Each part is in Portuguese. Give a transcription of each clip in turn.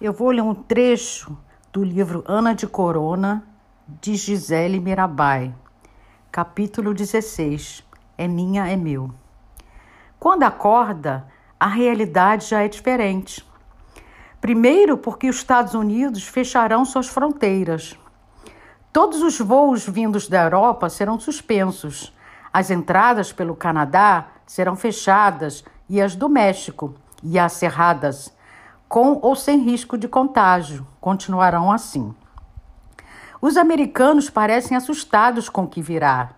Eu vou ler um trecho do livro Ana de Corona, de Gisele Mirabai, capítulo 16. É minha, é meu. Quando acorda, a realidade já é diferente. Primeiro, porque os Estados Unidos fecharão suas fronteiras. Todos os voos vindos da Europa serão suspensos. As entradas pelo Canadá serão fechadas e as do México e as cerradas com ou sem risco de contágio, continuarão assim. Os americanos parecem assustados com o que virá.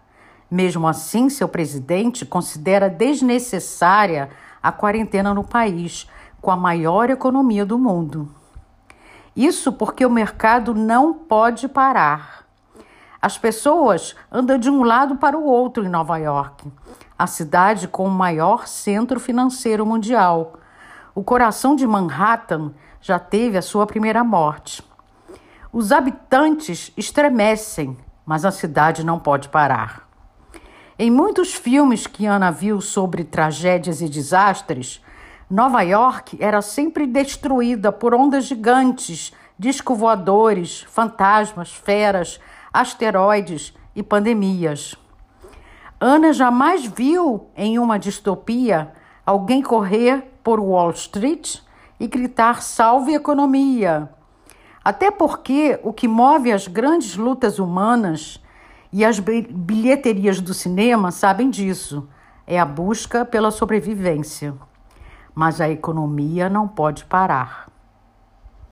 Mesmo assim, seu presidente considera desnecessária a quarentena no país, com a maior economia do mundo. Isso porque o mercado não pode parar. As pessoas andam de um lado para o outro em Nova York, a cidade com o maior centro financeiro mundial o coração de Manhattan já teve a sua primeira morte. Os habitantes estremecem, mas a cidade não pode parar. Em muitos filmes que Ana viu sobre tragédias e desastres, Nova York era sempre destruída por ondas gigantes, disco fantasmas, feras, asteroides e pandemias. Ana jamais viu em uma distopia alguém correr por Wall Street e gritar salve economia. Até porque o que move as grandes lutas humanas e as bilheterias do cinema sabem disso é a busca pela sobrevivência. Mas a economia não pode parar.